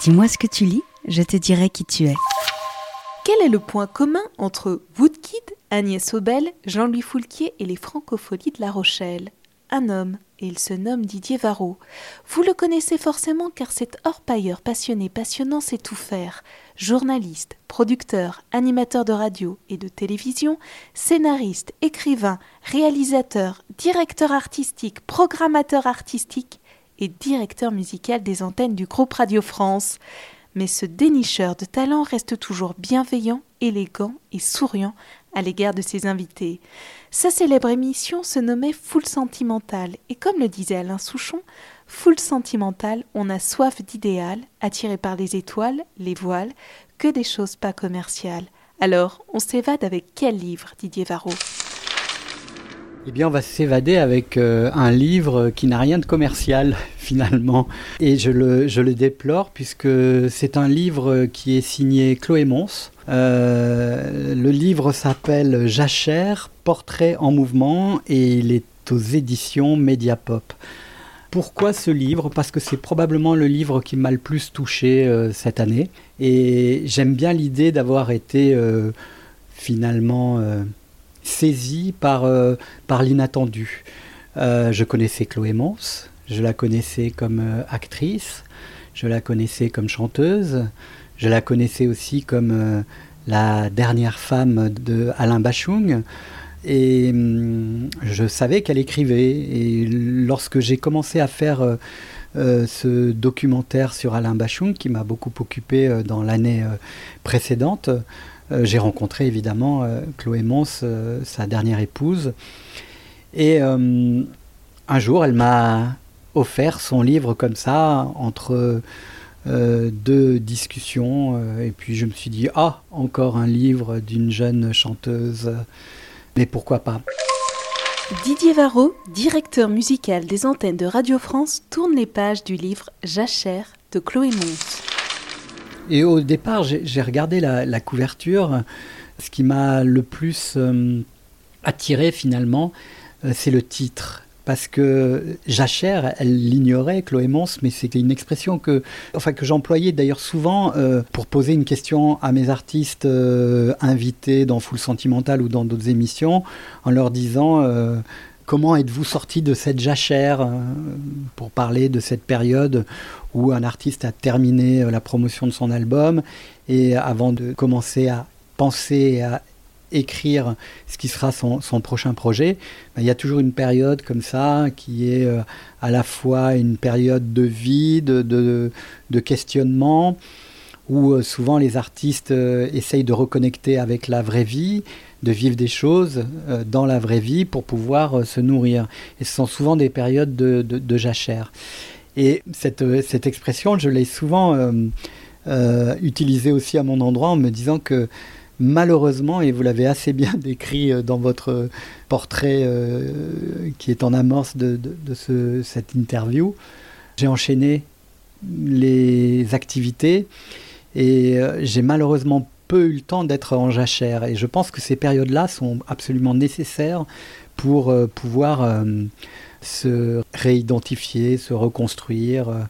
Dis-moi ce que tu lis, je te dirai qui tu es. Quel est le point commun entre Woodkid, Agnès Obel, Jean-Louis Foulquier et les francopholies de La Rochelle? Un homme, et il se nomme Didier Varro. Vous le connaissez forcément car cet orpailleur passionné, passionnant sait tout faire. Journaliste, producteur, animateur de radio et de télévision, scénariste, écrivain, réalisateur, directeur artistique, programmateur artistique et directeur musical des antennes du groupe Radio France mais ce dénicheur de talent reste toujours bienveillant, élégant et souriant à l'égard de ses invités. Sa célèbre émission se nommait Foule Sentimental, et comme le disait Alain Souchon, Foule Sentimental, on a soif d'idéal, attiré par les étoiles, les voiles, que des choses pas commerciales. Alors, on s'évade avec quel livre, Didier Varro? Eh bien, on va s'évader avec euh, un livre qui n'a rien de commercial finalement. Et je le, je le déplore puisque c'est un livre qui est signé Chloé Mons. Euh, le livre s'appelle Jachère, Portrait en mouvement et il est aux éditions Mediapop. Pourquoi ce livre? Parce que c'est probablement le livre qui m'a le plus touché euh, cette année. Et j'aime bien l'idée d'avoir été finalement saisi par, euh, l'inattendu. Euh, je connaissais Chloé Mons, je la connaissais comme euh, actrice, je la connaissais comme chanteuse, je la connaissais aussi comme la dernière femme de Alain Bachung. Et hum, je savais qu'elle écrivait. Et lorsque j'ai commencé à faire ce documentaire sur Alain Bachung, qui m'a beaucoup occupé dans l'année précédente, j'ai rencontré évidemment euh, Chloé Mons, euh, sa dernière épouse. Et un jour, elle m'a offert son livre comme ça, entre deux discussions. et puis je me suis dit, ah, encore un livre d'une jeune chanteuse. Mais pourquoi pas? Didier Varro, directeur musical des antennes de Radio France, tourne les pages du livre Jachère de Chloé Mons. Et au départ, j'ai regardé la, couverture. Ce qui m'a le plus euh, attiré finalement, euh, c'est le titre. Parce que Jachère, elle l'ignorait, Chloé Mons, mais c'était une expression que, enfin, que j'employais d'ailleurs souvent euh, pour poser une question à mes artistes invités dans Full Sentimental ou dans d'autres émissions, en leur disant comment êtes-vous sorti de cette jachère pour parler de cette période où un artiste a terminé euh, la promotion de son album et avant de commencer à penser et à écrire ce qui sera son, prochain projet, ben, il y a toujours une période comme ça qui est euh, à la fois une période de vide, de, de questionnement, où euh, souvent les artistes essayent de reconnecter avec la vraie vie, de vivre des choses dans la vraie vie pour pouvoir se nourrir. Et ce sont souvent des périodes de, de jachère. Et cette, euh, cette expression, je l'ai souvent euh, euh, utilisée aussi à mon endroit en me disant que malheureusement, et vous l'avez assez bien décrit dans votre portrait qui est en amorce de, de, ce, cette interview, j'ai enchaîné les activités et j'ai malheureusement eu le temps d'être en jachère. Et je pense que ces périodes-là sont absolument nécessaires pour pouvoir se réidentifier, se reconstruire euh,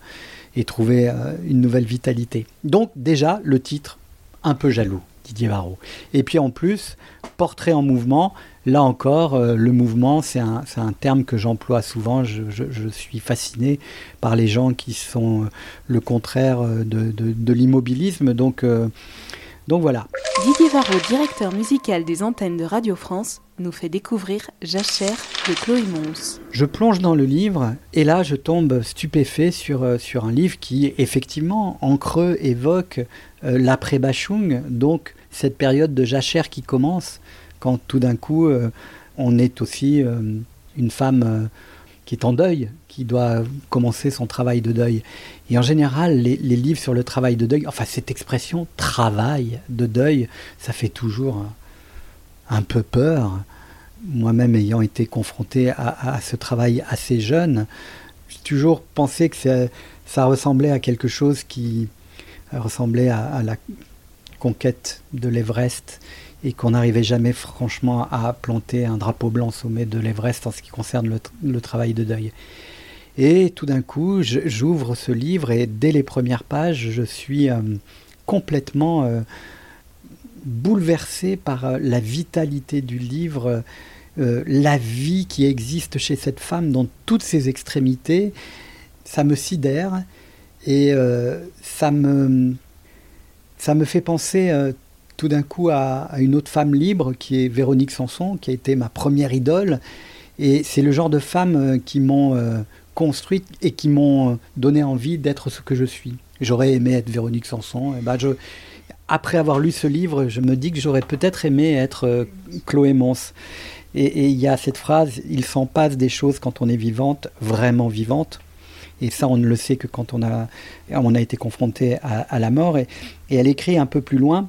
et trouver euh, une nouvelle vitalité. Donc déjà, le titre, un peu jaloux, Didier Varro. Et puis en plus, portrait en mouvement, là encore, euh, le mouvement, c'est un, un, terme que j'emploie souvent. Je, suis fasciné par les gens qui sont le contraire de, de, l'immobilisme. Donc, donc voilà. Didier Varro, directeur musical des antennes de Radio France, nous fait découvrir Jachère de Chloé Mons. Je plonge dans le livre et là je tombe stupéfait sur, euh, sur un livre qui effectivement en creux évoque euh, l'après-Bachung, donc cette période de Jachère qui commence quand tout d'un coup euh, on est aussi une femme qui est en deuil, qui doit commencer son travail de deuil. Et en général, les, livres sur le travail de deuil, enfin cette expression travail de deuil, ça fait toujours un, peu peur. Moi-même ayant été confronté à, ce travail assez jeune, j'ai toujours pensé que ça, ressemblait à quelque chose qui ressemblait à la conquête de l'Everest et qu'on n'arrivait jamais franchement à planter un drapeau blanc au sommet de l'Everest en ce qui concerne le, travail de deuil. Et tout d'un coup, j'ouvre ce livre et dès les premières pages, je suis euh, complètement euh, bouleversé par euh, la vitalité du livre, la vie qui existe chez cette femme dans toutes ses extrémités. Ça me sidère et ça, me, ça me fait penser tout d'un coup à, une autre femme libre qui est Véronique Sanson, qui a été ma première idole. Et c'est le genre de femmes qui m'ont construites et qui m'ont donné envie d'être ce que je suis. J'aurais aimé être Véronique Sanson. Ben après avoir lu ce livre, je me dis que j'aurais peut-être aimé être euh, Chloé Mons. Et il y a cette phrase il s'en passe des choses quand on est vivante, vraiment vivante. Et ça, on ne le sait que quand on a, on a été confronté à, la mort. et, elle écrit un peu plus loin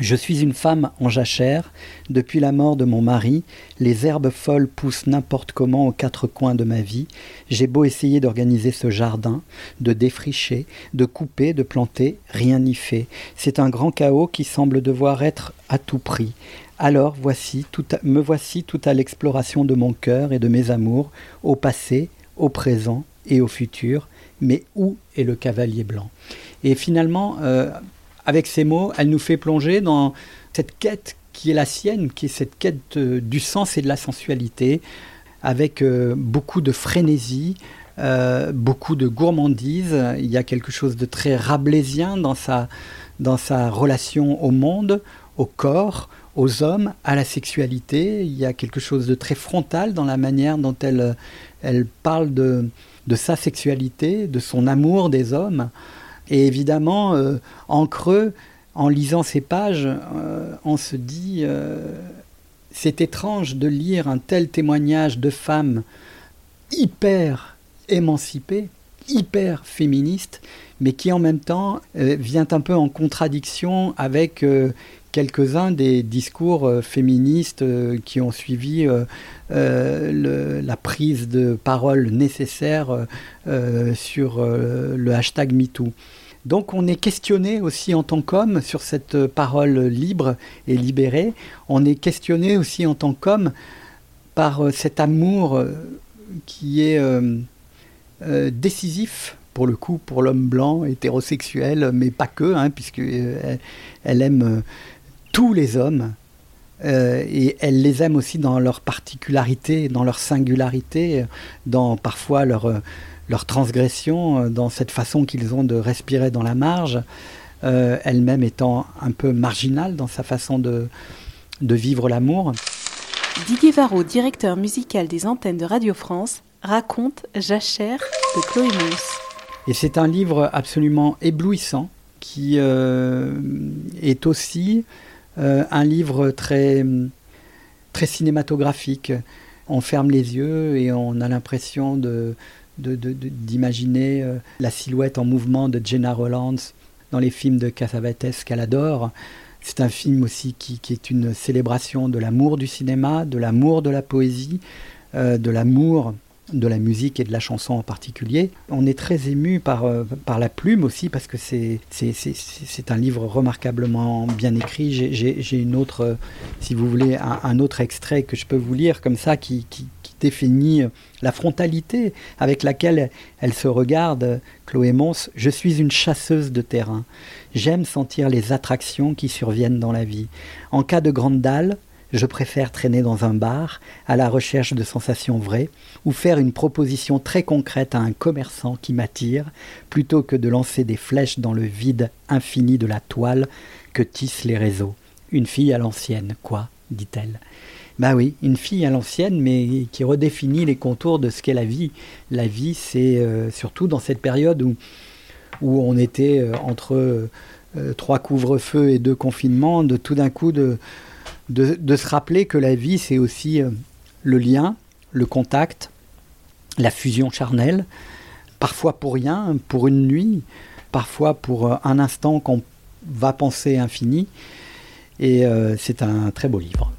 je suis une femme en jachère. Depuis la mort de mon mari, les herbes folles poussent n'importe comment aux quatre coins de ma vie. J'ai beau essayer d'organiser ce jardin, de défricher, de couper, de planter, rien n'y fait. C'est un grand chaos qui semble devoir être à tout prix. Alors voici, tout me voici tout à l'exploration de mon cœur et de mes amours, au passé, au présent et au futur. Mais où est le cavalier blanc? Et finalement, euh, avec ces mots, elle nous fait plonger dans cette quête qui est la sienne, qui est cette quête euh, du sens et de la sensualité, avec euh, beaucoup de frénésie, euh, beaucoup de gourmandise. Il y a quelque chose de très rabelaisien dans sa, dans sa relation au monde, au corps, aux hommes, à la sexualité. Il y a quelque chose de très frontal dans la manière dont elle, elle parle de, de sa sexualité, de son amour des hommes. Et évidemment, euh, en creux, en lisant ces pages, euh, on se dit, euh, c'est étrange de lire un tel témoignage de femmes hyper émancipées, hyper féministes, mais qui en même temps vient un peu en contradiction avec quelques-uns des discours féministes qui ont suivi la prise de parole nécessaire sur le hashtag MeToo. Donc on est questionné aussi en tant qu'homme sur cette parole libre et libérée. On est questionné aussi en tant qu'homme par euh, cet amour euh, qui est euh, décisif pour le coup pour l'homme blanc hétérosexuel, mais pas que, hein, puisqu'elle elle aime tous les hommes. et elle les aime aussi dans leur particularité, dans leur singularité, dans parfois leur, leur transgression, euh, dans cette façon qu'ils ont de respirer dans la marge, euh, elle-même étant un peu marginale dans sa façon de, de vivre l'amour. Didier Varro, directeur musical des antennes de Radio France, raconte Jachère de Chloé Mons. Et c'est un livre absolument éblouissant qui euh, est aussi un livre très, très cinématographique. On ferme les yeux et on a l'impression d'imaginer euh, la silhouette en mouvement de Jenna Rollins dans les films de Cassavetes qu'elle adore. C'est un film aussi qui, est une célébration de l'amour du cinéma, de l'amour de la poésie, euh, de l'amour de la musique et de la chanson en particulier. On est très ému par, euh, par la plume aussi parce que c'est, un livre remarquablement bien écrit. J'ai, une autre, si vous voulez, un, autre extrait que je peux vous lire comme ça qui, qui, définit la frontalité avec laquelle elle se regarde, Chloé Mons. Je suis une chasseuse de terrain. J'aime sentir les attractions qui surviennent dans la vie. En cas de grande dalle, je préfère traîner dans un bar à la recherche de sensations vraies ou faire une proposition très concrète à un commerçant qui m'attire plutôt que de lancer des flèches dans le vide infini de la toile que tissent les réseaux. Une fille à l'ancienne, quoi dit-elle. Bah oui, une fille à l'ancienne, mais qui redéfinit les contours de ce qu'est la vie. La vie, c'est euh, surtout dans cette période où, on était euh, entre euh, trois couvre-feux et deux confinements, de tout d'un coup de, de, se rappeler que la vie, c'est aussi le lien, le contact, la fusion charnelle, parfois pour rien, pour une nuit, parfois pour un instant qu'on va penser infini. Et c'est un très beau livre.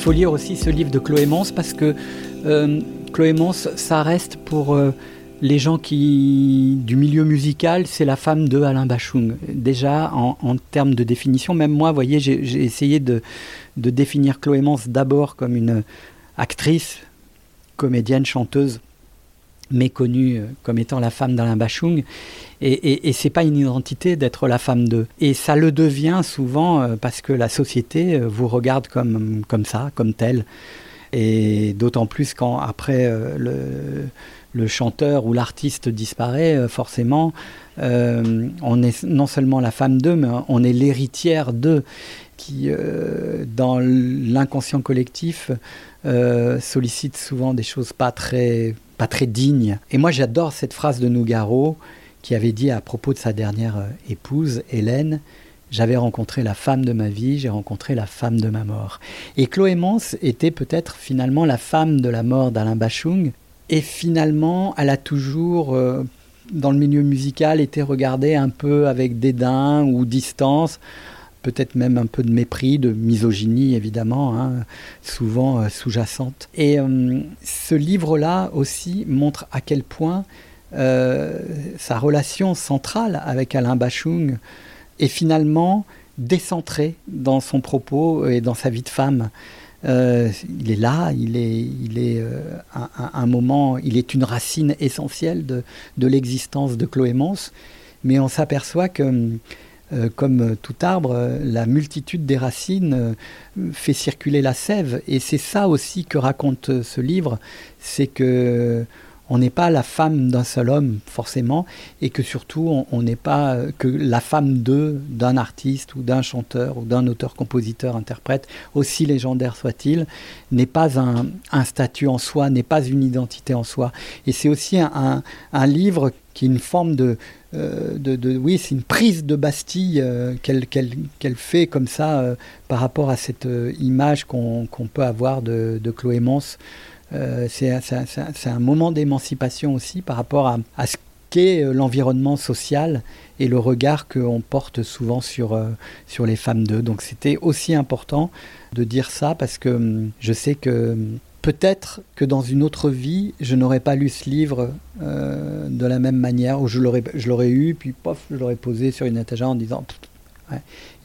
Il faut lire aussi ce livre de Chloé Mons parce que euh, Chloé Mons, ça reste pour euh, les gens qui du milieu musical, c'est la femme de Alain Bachung. Déjà en, en termes de définition, même moi, voyez, j'ai essayé de, de définir Chloé Mons d'abord comme une actrice, comédienne, chanteuse méconnue euh, comme étant la femme d'Alain Bachung. Et, et, et c'est pas une identité d'être la femme d'eux. Et ça le devient souvent euh, parce que la société euh, vous regarde comme, comme ça, comme tel. Et d'autant plus quand après le, le chanteur ou l'artiste disparaît, euh, forcément, euh, on est non seulement la femme d'eux, mais on est l'héritière d'eux qui, euh, dans l'inconscient collectif, sollicite souvent des choses pas très, pas très dignes. Et moi, j'adore cette phrase de Nougaro qui avait dit à propos de sa dernière épouse, Hélène, j'avais rencontré la femme de ma vie, j'ai rencontré la femme de ma mort. Et Chloé Mons était peut-être finalement la femme de la mort d'Alain Bachung. Et finalement, elle a toujours, euh, dans le milieu musical, été regardée un peu avec dédain ou distance, peut-être même un peu de mépris, de misogynie évidemment, hein, souvent euh, sous-jacente. Et euh, ce livre-là aussi montre à quel point sa relation centrale avec Alain Bachung est finalement décentrée dans son propos et dans sa vie de femme. Euh, il est là, il est, il est euh, un, moment, il est une racine essentielle de, de l'existence de Chloé Mons, mais on s'aperçoit que, euh, comme tout arbre, la multitude des racines fait circuler la sève, et c'est ça aussi que raconte ce livre, c'est que on n'est pas la femme d'un seul homme forcément, et que surtout on- n'est pas euh, que la femme de d'un artiste ou d'un chanteur ou d'un auteur-compositeur-interprète, aussi légendaire soit-il, n'est pas un, statut en soi, n'est pas une identité en soi. Et c'est aussi un, un- livre qui est une forme de, euh, de, de- oui, c'est une prise de Bastille euh, qu'elle fait comme ça par rapport à cette image qu'on peut avoir de, de Chloé. Euh, c'est un- moment d'émancipation aussi par rapport à, ce qu'est l'environnement social et le regard qu'on porte souvent sur, sur les femmes d'eux. Donc c'était aussi important de dire ça parce que hum, je sais que hum, peut-être que dans une autre vie, je n'aurais pas lu ce livre euh, de la même manière, ou je l'aurais, eu, puis pof, je l'aurais posé sur une étagère en disant.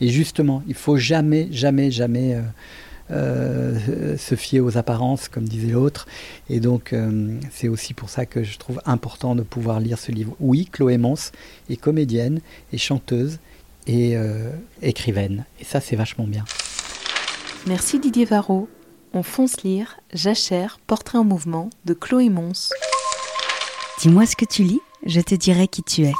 Et justement, il faut jamais, jamais, jamais euh, euh, se fier aux apparences, comme disait l'autre. Et donc, euh, c'est aussi pour ça que je trouve important de pouvoir lire ce livre. Oui, Chloé Mons est comédienne et chanteuse et euh, écrivaine. Et ça, c'est vachement bien. Merci Didier Varro. On fonce lire Jachère, portrait en mouvement de Chloé Mons. Dis-moi ce que tu lis, je te dirai qui tu es.